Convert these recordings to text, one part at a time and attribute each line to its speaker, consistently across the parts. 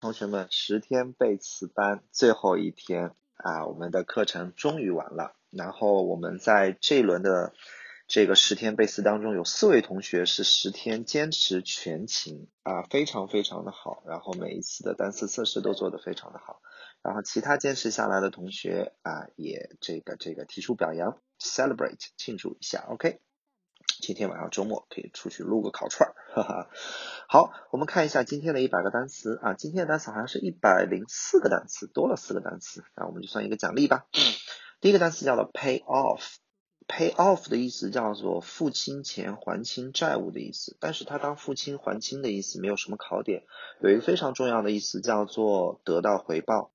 Speaker 1: 同学们，十天背词班最后一天啊，我们的课程终于完了。然后我们在这一轮的这个十天背词当中，有四位同学是十天坚持全勤啊，非常非常的好。然后每一次的单词测试都做得非常的好。然后其他坚持下来的同学啊，也这个这个提出表扬，celebrate 庆祝一下，OK。今天晚上周末可以出去撸个烤串儿，哈哈。好，我们看一下今天的一百个单词啊，今天的单词好像是一百零四个单词，多了四个单词，那我们就算一个奖励吧。第一个单词叫做 pay off，pay off 的意思叫做付清钱、还清债务的意思，但是它当付清、还清的意思没有什么考点，有一个非常重要的意思叫做得到回报。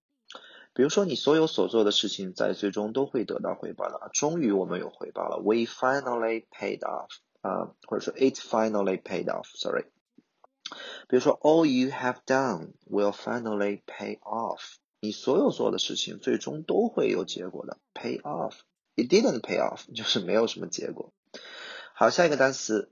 Speaker 1: 比如说，你所有所做的事情，在最终都会得到回报的。终于我们有回报了，We finally paid off 啊，或者说 It finally paid off。Sorry。比如说，All you have done will finally pay off。你所有做的事情，最终都会有结果的，pay off。It didn't pay off，就是没有什么结果。好，下一个单词。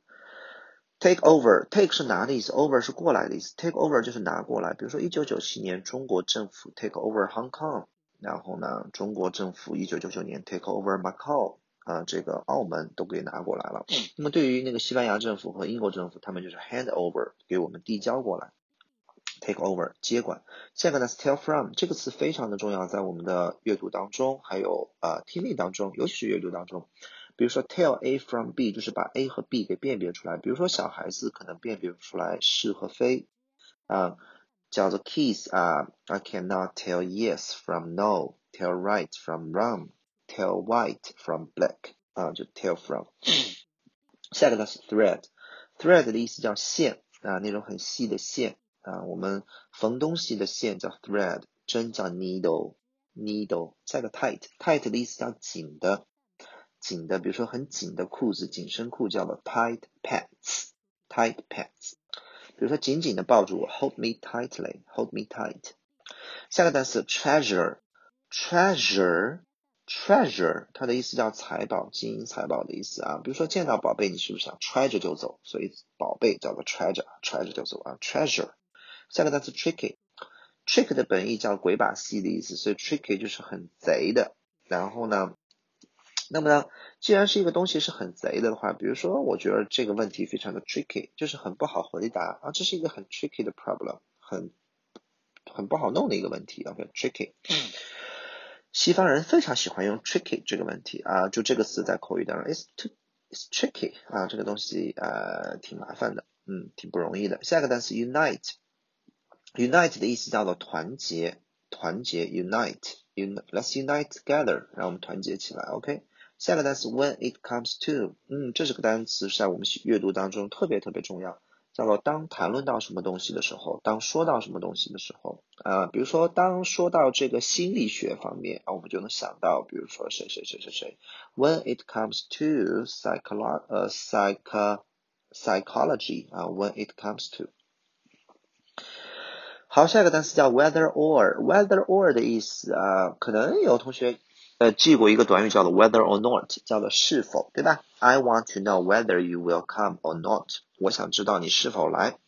Speaker 1: Take over，take 是拿的意思，over 是过来的意思。Take over 就是拿过来。比如说，一九九七年中国政府 take over Hong Kong，然后呢，中国政府一九九九年 take over Macau，啊，这个澳门都给拿过来了。那么对于那个西班牙政府和英国政府，他们就是 hand over，给我们递交过来。Take over 接管。下个呢是 tell from，这个词非常的重要，在我们的阅读当中，还有呃听力当中，尤其是阅读当中。比如说，tell A from B 就是把 A 和 B 给辨别出来。比如说，小孩子可能辨别不出来是和非，啊，叫做 kiss 啊，I cannot tell yes from no，tell right from wrong，tell white from black，啊，就 tell from。下一个呢是 thread，thread 的意思叫线啊，那种很细的线啊，我们缝东西的线叫 thread，针叫 needle，needle。下一个 tight，tight 的意思叫紧的。 紧的，比如说很紧的裤子，紧身裤叫做 tight pants，tight pants。比如说紧紧的抱住我，hold me tightly，hold me tight。下个单词 treasure，treasure，treasure，它的意思叫财宝、金银财宝的意思啊。比如说见到宝贝，你是不是想揣着就走？所以宝贝叫做 treasure，揣着就走啊，treasure。下个单词 tricky，trick 的本意叫鬼把戏的意思，所以 tricky 就是很贼的。然后呢？那么呢，既然是一个东西是很贼的话，比如说，我觉得这个问题非常的 tricky，就是很不好回答啊，这是一个很 tricky 的 problem，很很不好弄的一个问题，OK，tricky。西方人非常喜欢用 tricky 这个问题啊，就这个词在口语当中，it's too it's tricky 啊，这个东西呃挺麻烦的，嗯，挺不容易的。下一个单词 unite，unite 的意思叫做团结，团结 unite，un，let's unite together，让我们团结起来，OK。下个单词 when it comes to，嗯，这是个单词在我们阅读当中特别特别重要，叫做当谈论到什么东西的时候，当说到什么东西的时候，啊，比如说当说到这个心理学方面啊，我们就能想到，比如说谁谁谁谁谁，when it comes to psycholo 呃 psych psychology 啊，when it comes to，好，下一个单词叫 whether or，whether or 的意思啊，可能有同学。呃，记过一个短语叫做 whether or not，叫做是否，对吧？I want to know whether you will come or not。我想知道你是否来。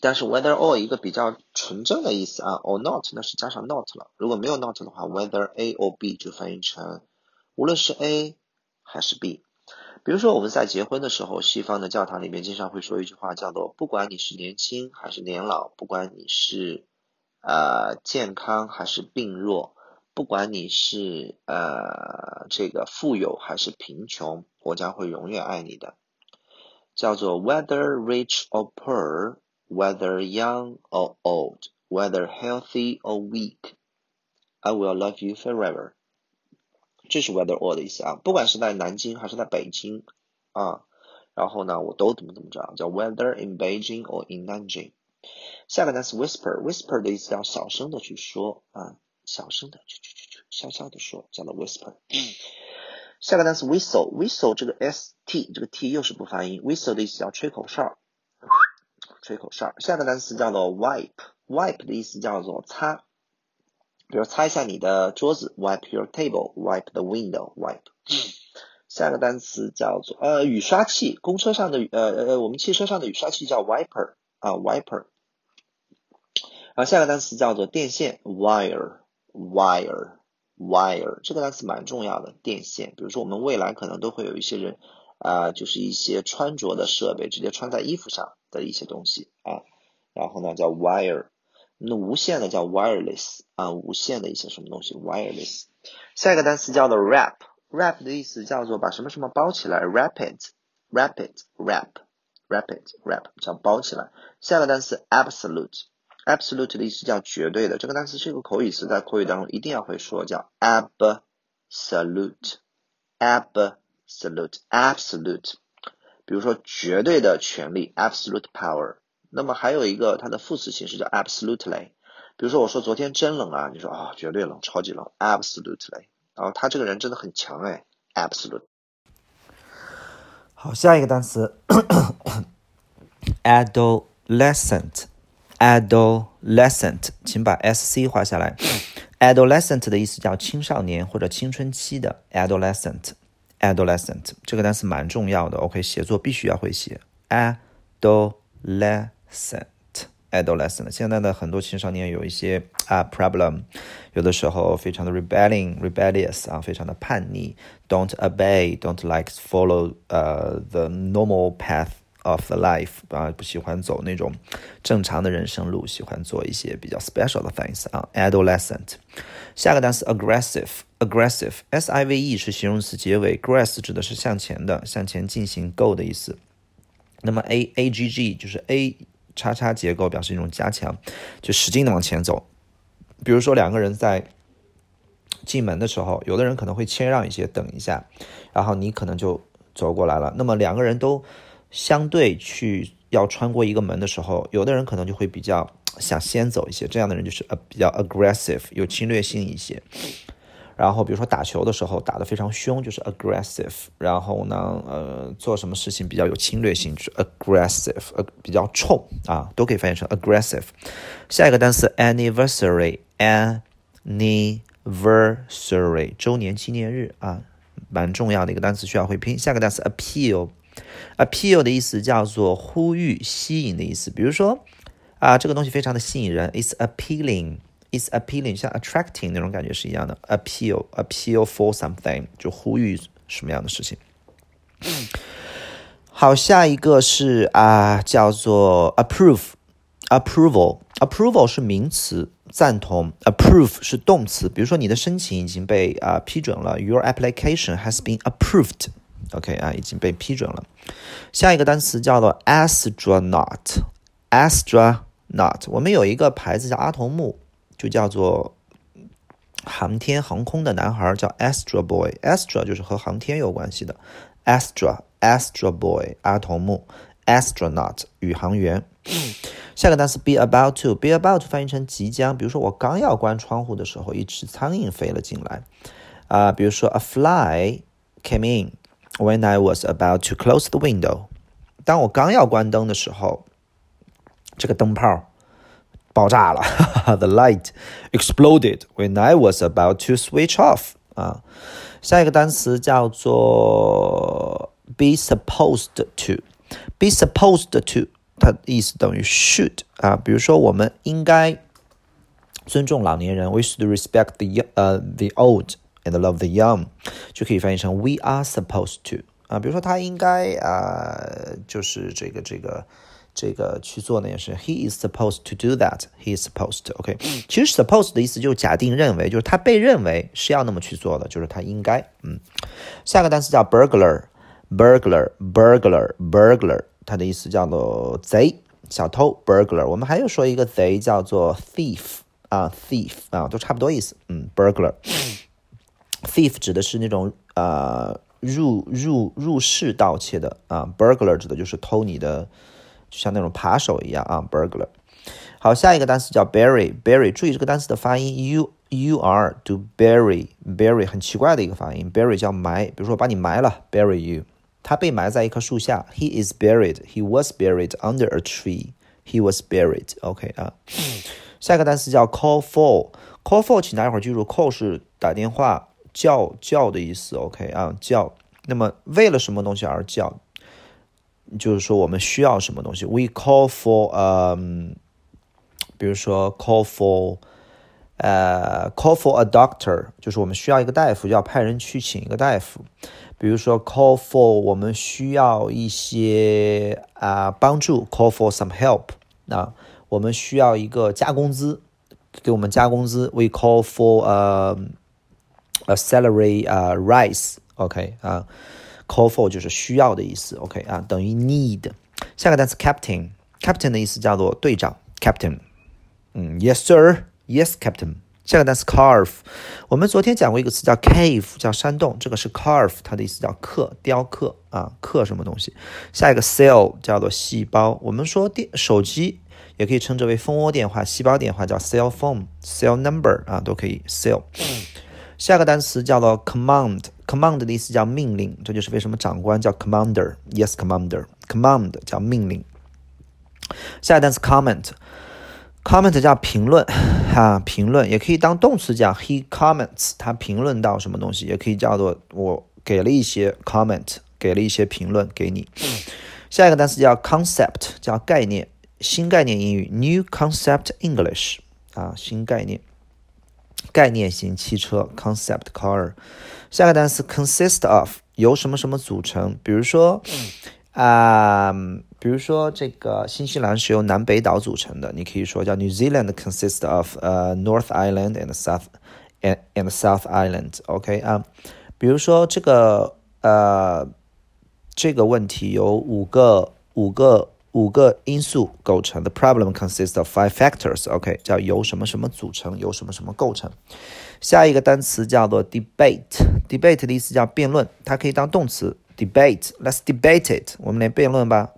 Speaker 1: 但是 whether or 一个比较纯正的意思啊，or not 那是加上 not 了。如果没有 not 的话，whether A or B 就翻译成无论是 A 还是 B。比如说我们在结婚的时候，西方的教堂里面经常会说一句话，叫做不管你是年轻还是年老，不管你是呃健康还是病弱。不管你是呃这个富有还是贫穷，我将会永远爱你的。叫做 whether rich or poor, whether young or old, whether healthy or weak, I will love you forever。这是 whether or 的意思啊，不管是在南京还是在北京啊，然后呢，我都怎么怎么着，叫 whether in Beijing or in Nanjing。下个单词 whisper，whisper 的意思叫小声的去说啊。小声的，去去去去，悄悄的说，叫做 whisper。下个单词 whistle，whistle 这个 s t 这个 t 又是不发音，whistle 的意思叫吹口哨，吹口哨。下个单词叫做 wipe，wipe 的意思叫做擦，比如擦一下你的桌子，wipe your table，wipe the window，wipe。下个单词叫做呃雨刷器，公车上的呃呃我们汽车上的雨刷器叫 wiper 啊 wiper。然后下个单词叫做电线 wire wire 这个单词蛮重要的，电线。比如说我们未来可能都会有一些人啊，就是一些穿着的设备，直接穿在衣服上的一些东西啊。然后呢叫 wire，那无线的叫 wireless 啊，无线的一些什么东西 wireless。下一个单词叫做 wrap，wrap 的意思叫做把什么什么包起来，wrap it，wrap it，wrap，wrap it，wrap 叫包起来。下个单词 absolute Absolute 的意思叫绝对的，这个单词是一个口语词，在口语当中一定要会说，叫 absolute，absolute，absolute。比如说绝对的权利，absolute power。那么还有一个它的副词形式叫 absolutely，比如说我说昨天真冷啊，你说啊绝对冷，超级冷，absolutely。然后他这个人真的很强哎，absolute。
Speaker 2: 好，下一个单词，adolescent ，adolescent，adolescent，请把 s c 画下来。adolescent 的意思叫青少年或者青春期的 adolescent，adolescent 这个单词蛮重要的，OK，写作必须要会写 adolescent。adolescent，现在的很多青少年有一些啊 problem，有的时候非常的 rebelling rebellious 啊，非常的叛逆，don't obey，don't like follow 呃 the normal path of the life 啊，不喜欢走那种正常的人生路，喜欢做一些比较 special 的 things 啊，adolescent。下个单词 aggressive，aggressive，s i v e 是形容词结尾，aggress 指的是向前的，向前进行 go 的意思。那么 a a g g 就是 a 叉叉结构表示一种加强，就使劲的往前走。比如说两个人在进门的时候，有的人可能会谦让一些，等一下，然后你可能就走过来了。那么两个人都相对去要穿过一个门的时候，有的人可能就会比较想先走一些，这样的人就是呃比较 aggressive，有侵略性一些。然后比如说打球的时候打得非常凶，就是 aggressive。然后呢，呃，做什么事情比较有侵略性，就是 aggressive，呃，比较冲啊，都可以翻译成 aggressive。下一个单词 anniversary，anniversary，周年纪念日啊，蛮重要的一个单词，需要会拼。下个单词 appeal appeal，appeal 的意思叫做呼吁、吸引的意思。比如说啊，这个东西非常的吸引人，it's appealing。It's appealing，像 attracting 那种感觉是一样的。appeal appeal for something 就呼吁什么样的事情。好，下一个是啊，叫做 approve approval approval 是名词，赞同。approve 是动词，比如说你的申请已经被啊批准了，Your application has been approved。OK 啊，已经被批准了。下一个单词叫做 astronaut astronaut，我们有一个牌子叫阿童木。就叫做航天航空的男孩叫 Astra Boy，Astra 就是和航天有关系的，Astra Astra Boy 阿童木，Astronaut 宇航员。下个单词 be about to，be about 翻译成即将，比如说我刚要关窗户的时候，一只苍蝇飞了进来啊，比如说 a fly came in when I was about to close the window，当我刚要关灯的时候，这个灯泡。爆炸了，The light exploded when I was about to switch off。啊，下一个单词叫做 be supposed to。be supposed to，它的意思等于 should 啊。比如说，我们应该尊重老年人，we should respect the 呃 the old And love the young，就可以翻译成 we are supposed to 啊。比如说，他应该啊，就是这个这个。这个去做那件事，He is supposed to do that. He is supposed to. OK，其实 supposed 的意思就是假定认为，就是他被认为是要那么去做的，就是他应该。嗯，下个单词叫 burglar，burglar，burglar，burglar，它的意思叫做贼、小偷。burglar，我们还有说一个贼叫做 thief 啊，thief 啊，都差不多意思。嗯，burglar。Thief 指的是那种呃入入入室盗窃的啊，burglar 指的就是偷你的。就像那种扒手一样啊，burglar。好，下一个单词叫 bury，bury，注意这个单词的发音，u u r do bury，bury 很奇怪的一个发音，bury 叫埋，比如说把你埋了，bury you。他被埋在一棵树下，he is buried，he was buried under a tree，he was buried。OK 啊，下一个单词叫 call for，call for，请大家伙记住，call 是打电话叫叫的意思，OK 啊叫。那么为了什么东西而叫？就是说，我们需要什么东西？We call for um 比如说 call for，呃，call for a doctor，就是我们需要一个大夫，要派人去请一个大夫。比如说 call for，我们需要一些啊帮助，call for some help。那我们需要一个加工资，给我们加工资，we call for a a salary 啊 rise，OK 啊，call for 就是需要的意思，OK 啊，等于 need。下个单词 captain，captain 的意思叫做队长，captain。嗯，yes sir，yes captain。下个单词 carve，我们昨天讲过一个词叫 cave，叫山洞，这个是 carve，它的意思叫刻、雕刻啊，刻什么东西。下一个 cell 叫做细胞，我们说电手机也可以称之为蜂窝电话、细胞电话，叫 cell phone，cell number 啊都可以 cell。下个单词叫做 command，command 的意思叫命令，这就是为什么长官叫 commander，yes commander，command 叫命令。下个单词 comment。comment 叫评论，哈，评论也可以当动词讲。He comments，他评论到什么东西，也可以叫做我给了一些 comment，给了一些评论给你。下一个单词叫 concept，叫概念，新概念英语，new concept English，啊，新概念，概念型汽车，concept car。下个单词 consist of，由什么什么组成，比如说。啊，比如说这个新西兰是由南北岛组成的，你可以说叫 New Zealand consists of 呃 North Island and South and and South Island，OK 啊，比如说这个呃这个问题有五个五个五个因素构成，The problem consists of five factors，OK 叫由什么什么组成，由什么什么构成。下一个单词叫做 debate，debate 的意思叫辩论，它可以当动词。Debate，let's debate it。我们来辩论吧，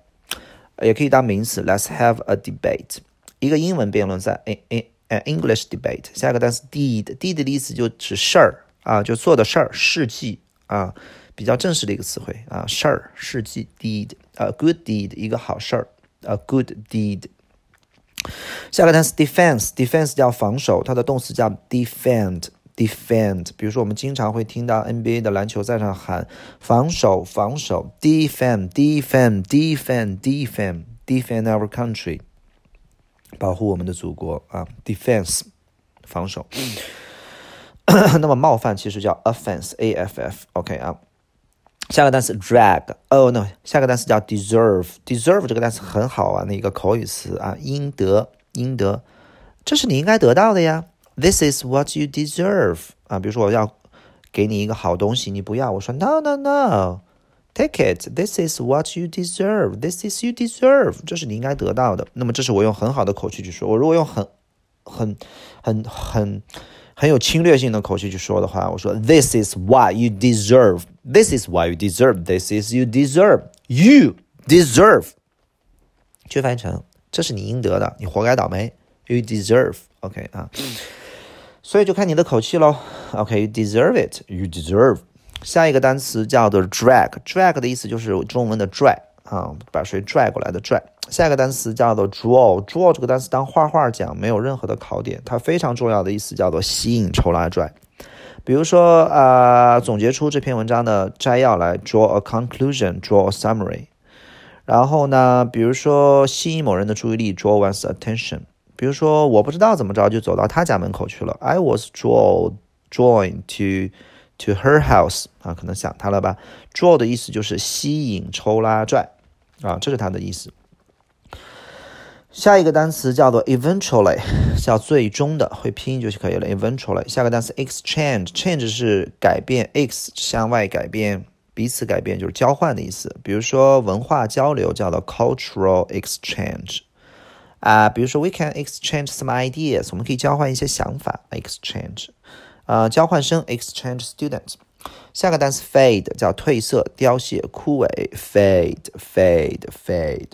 Speaker 2: 也可以当名词。Let's have a debate。一个英文辩论赛，in in an English debate。下一个单词 deed，deed 的意思就指事儿啊，就做的事儿，事迹啊，比较正式的一个词汇啊，事儿，事迹，deed，呃，good deed，一个好事儿，呃，good deed。下个单词 defense，defense 叫防守，它的动词叫 defend。defend，比如说我们经常会听到 NBA 的篮球赛上喊防守，防守，defend，defend，defend，defend，defend our country，保护我们的祖国啊，defense，防守。那么冒犯其实叫 offense，a f f，OK 啊。下个单词 drag，哦 no，下个单词叫 deserve，deserve 这个单词很好玩的一个口语词啊，应得，应得，这是你应该得到的呀。This is what you deserve 啊，比如说我要给你一个好东西，你不要，我说 No no no，take it。This is what you deserve. This is you deserve，这是你应该得到的。那么这是我用很好的口气去说。我如果用很很很很很有侵略性的口气去说的话，我说 This is what you deserve. This is what you deserve. This is you deserve. You deserve，就翻译成这是你应得的，你活该倒霉。You deserve. OK 啊。所以就看你的口气喽。OK，you deserve it. You deserve. 下一个单词叫做 drag。drag 的意思就是中文的拽啊，把谁拽过来的拽。下一个单词叫做 draw。draw 这个单词当画画讲，没有任何的考点。它非常重要的意思叫做吸引、抽拉、拽。比如说啊，总结出这篇文章的摘要来，draw a conclusion, draw a summary。然后呢，比如说吸引某人的注意力，draw one's attention。比如说，我不知道怎么着就走到他家门口去了。I was draw drawn to to her house 啊，可能想他了吧？draw 的意思就是吸引、抽拉、拽啊，这是它的意思。下一个单词叫做 eventually，叫最终的，会拼音就可以了。eventually，下个单词 exchange，change 是改变，ex 向外改变，彼此改变就是交换的意思。比如说文化交流叫做 cultural exchange。啊，比如说，we can exchange some ideas，我们可以交换一些想法，exchange，呃，交换生，exchange students。下个单词 fade 叫褪色、凋谢、枯萎，fade，fade，fade。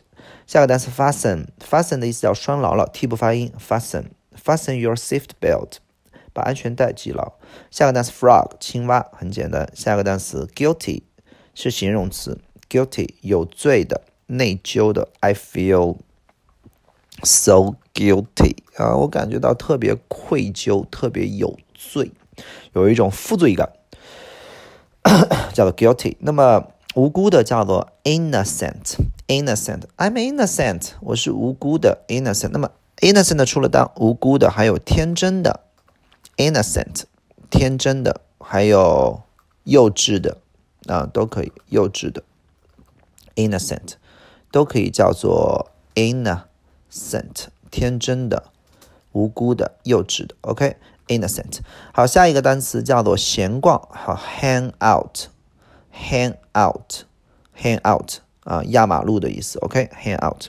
Speaker 2: 下个单词 fasten，fasten 的意思叫拴牢了，t 不发音，fasten，fasten your seat belt，把安全带系牢。下个单词 frog，青蛙，很简单。下个单词 guilty 是形容词，guilty 有罪的、内疚的，I feel。So guilty 啊，我感觉到特别愧疚，特别有罪，有一种负罪感，叫做 guilty。那么无辜的叫做 innocent，innocent。I'm innocent，我是无辜的 innocent。那么 innocent 除了当无辜的，还有天真的，innocent，天真的，还有幼稚的啊，都可以，幼稚的，innocent，都可以叫做 innocent，天真的，无辜的，幼稚的，OK innocent，。好，下一个单词叫做闲逛，好，hang out，hang out，hang out。啊，压马路的意思，OK，hang out，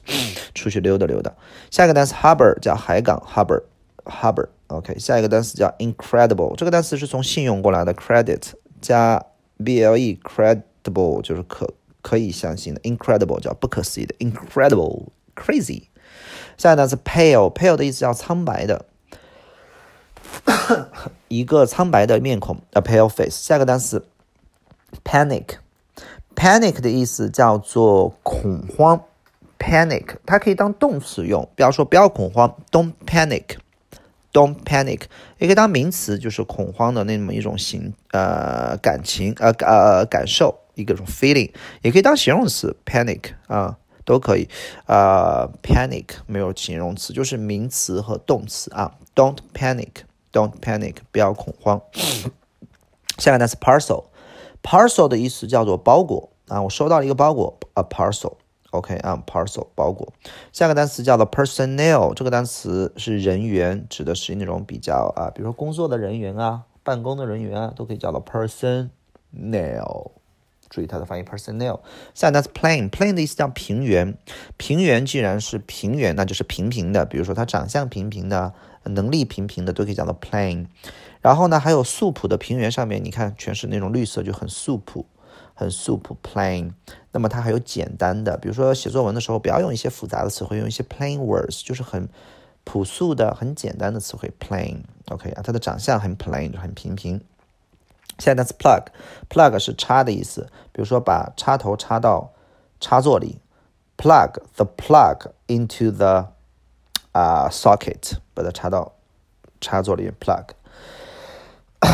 Speaker 2: 出去溜达溜达。下一个单词 harbor 叫海港，harbor，harbor，OK。下一个单词叫 incredible，这个单词是从信用过来的，credit 加 ble，credible 就是可可以相信的，incredible 叫不可思议的，incredible，crazy。下一个单词 pale，pale 的意思叫苍白的，一个苍白的面孔，a pale face。下个单词 panic。Panic 的意思叫做恐慌，panic 它可以当动词用，比方说不要恐慌，Don't panic，Don't panic，也可以当名词，就是恐慌的那么一种形呃感情呃呃感受一个种 feeling，也可以当形容词，panic 啊都可以。啊，panic 没有形容词，就是名词和动词啊，Don't panic Don't panic，不要恐慌。下个单词 parcel。Parcel 的意思叫做包裹啊，我收到了一个包裹，a parcel，OK 啊，parcel 包裹。下个单词叫做 personnel，这个单词是人员，指的是那种比较啊，比如说工作的人员啊，办公的人员啊，都可以叫做 personnel。注意它的发音，personnel。下个单词 plain，plain 的意思叫平原，平原既然是平原，那就是平平的，比如说他长相平平的，能力平平的，都可以讲到 plain。然后呢，还有素朴的平原上面，你看全是那种绿色，就很素朴，很素朴，plain。那么它还有简单的，比如说写作文的时候，不要用一些复杂的词汇，用一些 plain words，就是很朴素的、很简单的词汇，plain。OK 啊，它的长相很 plain，就很平平。下一个单词 plug，plug 是插的意思，比如说把插头插到插座里，plug the plug into the 啊 socket，把它插到插座里面，plug。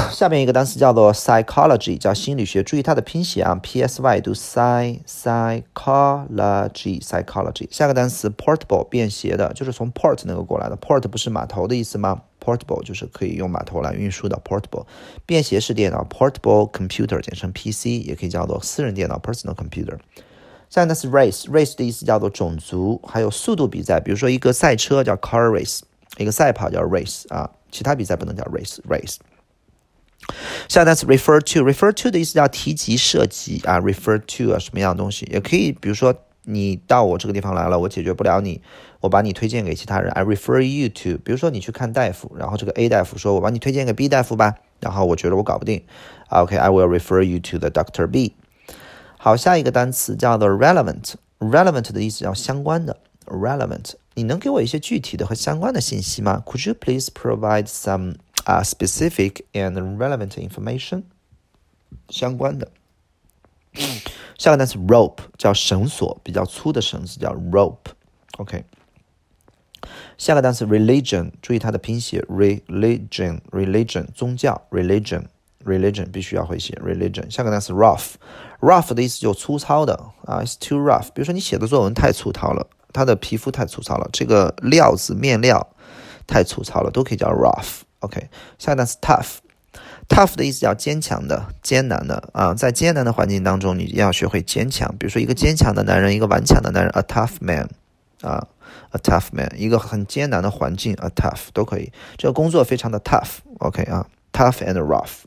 Speaker 2: 下面一个单词叫做 psychology，叫心理学。注意它的拼写啊，p s y 读 psy psychology psychology。下个单词 portable，便携的，就是从 port 那个过来的。port 不是码头的意思吗？portable 就是可以用码头来运输的。portable 便携式电脑，portable computer 简称 PC，也可以叫做私人电脑 personal computer。下个单词 race，race 的意思叫做种族，还有速度比赛，比如说一个赛车叫 car race，一个赛跑叫 race 啊，其他比赛不能叫 race race。下单词 refer to，refer to 的意思叫提及、涉及啊，refer to 啊什么样的东西，也可以，比如说你到我这个地方来了，我解决不了你，我把你推荐给其他人，I refer you to。比如说你去看大夫，然后这个 A 大夫说，我把你推荐给 B 大夫吧，然后我觉得我搞不定，OK，I will refer you to the doctor B。好，下一个单词叫做 relevant，relevant 的意思叫相关的，relevant。你能给我一些具体的和相关的信息吗？Could you please provide some 啊，specific and relevant information 相关的。下个单词 rope 叫绳索，比较粗的绳子叫 rope。OK。下个单词 religion，注意它的拼写 religion，religion 宗教 Religion 必须要会写 religion。下个单词 rough，rough 的意思就粗糙的啊，it's too rough。比如说你写的作文太粗糙了，他的皮肤太粗糙了，这个料子面料太粗糙了，都可以叫 rough。OK，下个单词 tough，tough 的意思叫坚强的、艰难的啊，在艰难的环境当中，你要学会坚强。比如说，一个坚强的男人，一个顽强的男人，a tough man，啊，a tough man，一个很艰难的环境，a tough 都可以。这个工作非常的 tough，OK 啊，tough and rough。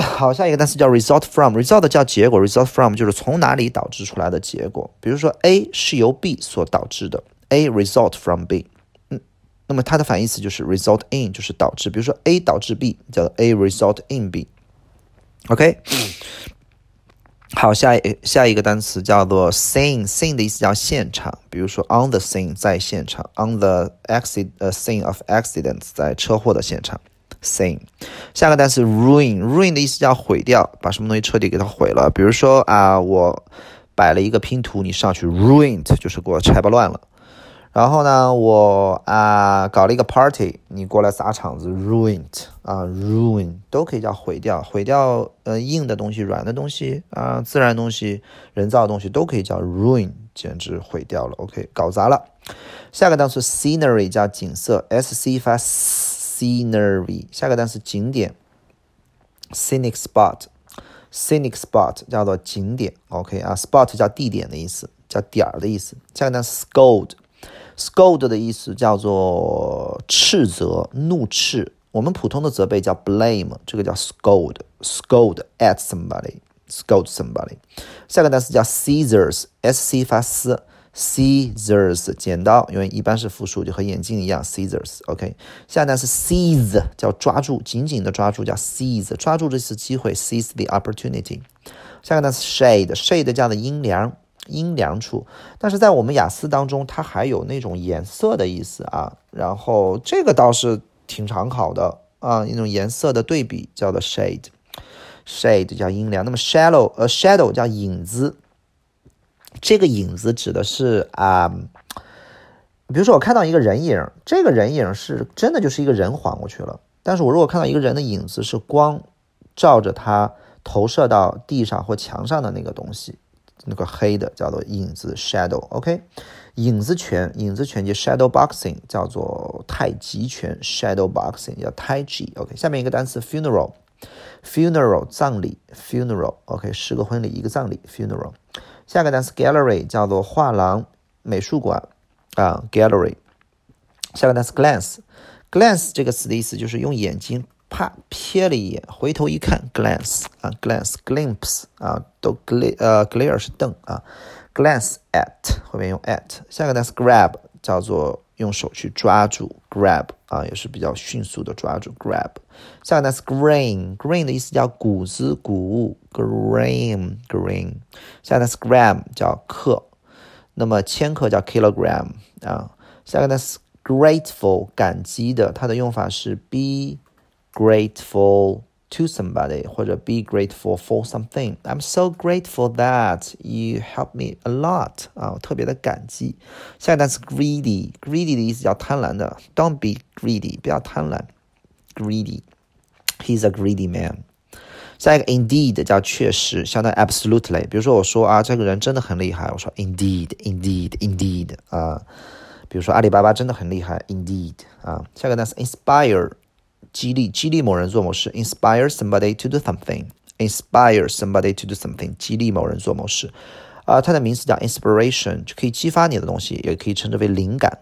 Speaker 2: 好，下一个单词叫 result from，result 叫结果，result from 就是从哪里导致出来的结果。比如说，A 是由 B 所导致的，A result from B。嗯那么它的反义词就是 result in，就是导致。比如说 A 导致 B，叫做 A result in B。OK，好，下一下一个单词叫做 scene，scene 的意思叫现场。比如说 on the scene，在现场；on the accident scene of accidents，在车祸的现场。scene。下个单词 ruin，ruin 的意思叫毁掉，把什么东西彻底给它毁了。比如说啊，我摆了一个拼图，你上去 ruined，就是给我拆不乱了。然后呢，我啊搞了一个 party，你过来砸场子，ruined 啊，ruin 都可以叫毁掉，毁掉呃硬的东西、软的东西啊，自然东西、人造的东西都可以叫 ruin，简直毁掉了。OK，搞砸了。下个单词 scenery 叫景色，s c 发 scenery。下个单词景点，scenic spot，scenic spot 叫做景点。OK 啊，spot 叫地点的意思，叫点儿的意思。下个单词 scold。scold 的意思叫做斥责、怒斥。我们普通的责备叫 blame，这个叫 scold，scold at somebody，scold somebody。下个单词叫 scissors，s c 发 s，scissors 剪刀，因为一般是复数，就和眼镜一样，scissors。OK。下个单词 seize 叫抓住，紧紧的抓住叫 seize，抓住这次机会，seize the opportunity。下个单词 shade，shade 叫的阴凉。阴凉处，但是在我们雅思当中，它还有那种颜色的意思啊。然后这个倒是挺常考的啊，一种颜色的对比叫做 shade，shade 叫阴凉。那么 shadow，呃，shadow 叫影子。这个影子指的是啊，比如说我看到一个人影，这个人影是真的就是一个人晃过去了。但是我如果看到一个人的影子，是光照着他投射到地上或墙上的那个东西。那个黑的叫做影子 shadow，OK，影子拳，影子拳击 shadow boxing 叫做太极拳 shadow boxing 叫太极，OK，下面一个单词 funeral，funeral 葬礼 funeral，OK，十个婚礼一个葬礼 funeral，下个单词 gallery 叫做画廊美术馆啊 gallery，下个单词 glance，glance 这个词的意思就是用眼睛。啪，瞥了一眼，回头一看，glance 啊，glance，glimpse 啊，都 gla 呃，glare 是瞪啊，glance at 后面用 at，下个单词 grab 叫做用手去抓住，grab 啊，也是比较迅速的抓住，grab，下个单词 grain，grain 的意思叫谷子、谷物，grain，grain，下个单词 gram 叫克，那么千克叫 kilogram 啊，下个单词 grateful 感激的，它的用法是 be。grateful to somebody 或者 be grateful for something. I'm so grateful that you helped me a lot 啊，我特别的感激。下一个单词 greedy，greedy 的意思叫贪婪的，Don't be greedy，不要贪婪。Greedy，he's a greedy man。下一个 indeed 叫确实，相当于 absolutely。比如说我说啊，这个人真的很厉害，我说 indeed，indeed，indeed 啊。比如说阿里巴巴真的很厉害，indeed 啊。下个单词 inspire。 激励激励某人做某事，inspire somebody to do something，inspire somebody to do something，激励某人做某事，啊，它的名词叫 inspiration，就可以激发你的东西，也可以称之为灵感。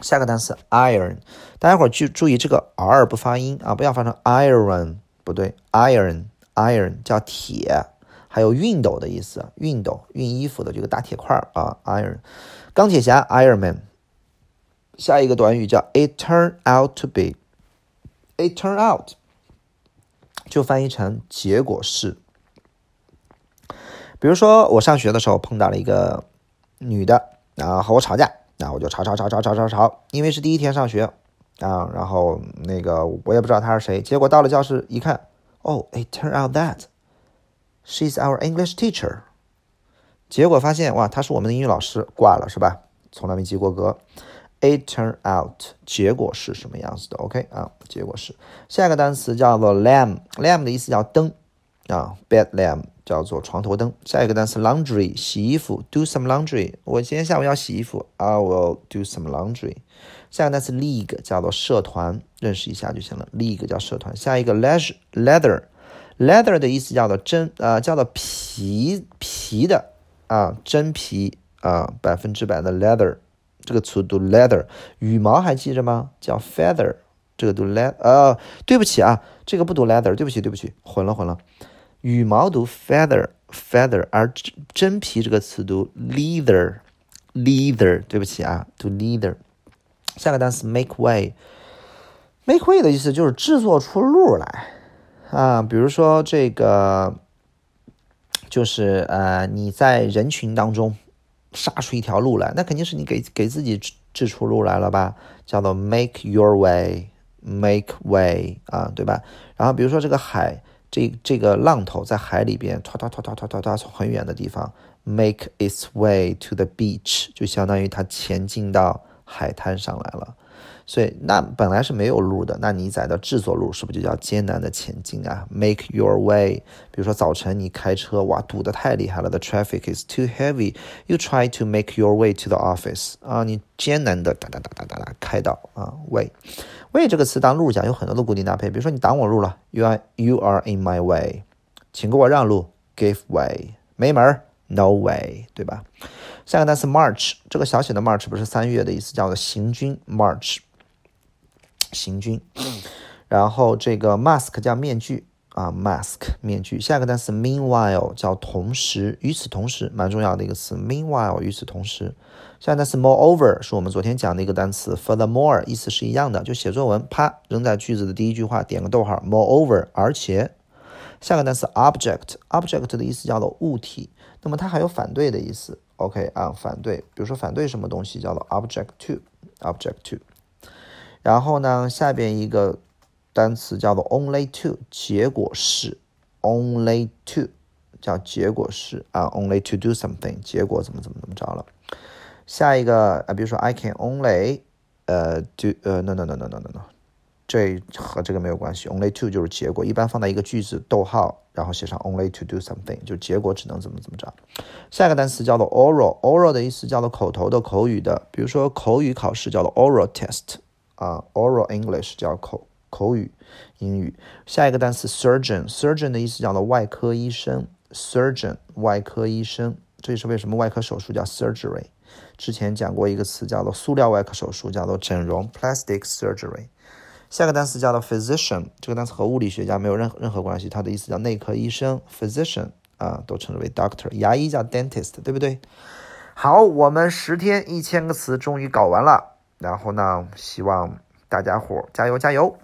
Speaker 2: 下个单词 iron，大家伙儿注注意这个 r 不发音啊，不要发成 iron，不对，iron，iron 叫铁，还有熨斗的意思，熨斗熨衣服的这个大铁块儿啊，iron，钢铁侠 Iron Man。下一个短语叫 it turned out to be。It turn out 就翻译成结果是，比如说我上学的时候碰到了一个女的，然后和我吵架，然后我就吵吵吵吵吵吵吵，因为是第一天上学啊，然后那个我也不知道她是谁，结果到了教室一看，哦，It turn out that she's our English teacher，结果发现哇，她是我们的英语老师，挂了是吧？从来没及过格。It turn out，结果是什么样子的？OK 啊，结果是下一个单词叫做 lamp，lamp 的意思叫灯啊，bed lamp 叫做床头灯。下一个单词 laundry，洗衣服，do some laundry。我今天下午要洗衣服，I will do some laundry。下一个单词 league 叫做社团，认识一下就行了。league 叫社团。下一个 leather，leather，leather 的意思叫做真啊，叫做皮皮的啊，真皮啊，百分之百的 leather。这个词读 leather，羽毛还记着吗？叫 feather，这个读 le，呃，对不起啊，这个不读 leather，对不起，对不起，混了混了。羽毛读 feather，feather，而真皮这个词读 leather，leather，对不起啊，读 leather。下个单词 make way，make way 的意思就是制作出路来啊，比如说这个，就是呃，你在人群当中。杀出一条路来，那肯定是你给给自己制出路来了吧？叫做 make your way，make way 啊，对吧？然后比如说这个海，这这个浪头在海里边，唰唰唰唰唰唰从很远的地方 make its way to the beach，就相当于它前进到海滩上来了。所以那本来是没有路的，那你在的制作路是不是就叫艰难的前进啊？Make your way，比如说早晨你开车，哇，堵得太厉害了，the traffic is too heavy，you try to make your way to the office，啊，你艰难的哒哒哒哒哒哒开到啊，way，way 这个词当路讲有很多的固定搭配，比如说你挡我路了，you are you are in my way，请给我让路，give way，没门儿，no way，对吧？下个单词 march，这个小写的 march 不是三月的意思，叫做行军，march。行军，然后这个 mask 叫面具啊，mask 面具。下一个单词 meanwhile 叫同时，与此同时，蛮重要的一个词。meanwhile 与此同时。下一个单词 moreover 是我们昨天讲的一个单词，furthermore 意思是一样的，就写作文，啪扔在句子的第一句话，点个逗号，moreover 而且。下个单词 object，object 的意思叫做物体，那么它还有反对的意思。OK 啊，反对，比如说反对什么东西叫做 object to，object to。然后呢，下边一个单词叫做 only to，结果是 only to，叫结果是啊，only to do something，结果怎么怎么怎么着了。下一个啊，比如说 I can only 呃 do 呃 no no no no no no no，这和这个没有关系，only to 就是结果，一般放在一个句子逗号，然后写上 only to do something，就结果只能怎么怎么着。下一个单词叫做 oral，oral 的意思叫做口头的、口语的，比如说口语考试叫做 oral test。啊，oral English 叫口口语英语。下一个单词 surgeon，surgeon 的意思叫做外科医生，surgeon 外科医生。这也是为什么外科手术叫 surgery。之前讲过一个词叫做塑料外科手术，叫做整容 plastic surgery。下个单词叫做 physician，这个单词和物理学家没有任何任何关系，它的意思叫内科医生，physician 啊都称之为 doctor。牙医叫 dentist，对不对？好，我们十天一千个词终于搞完了。然后呢，希望大家伙加油加油！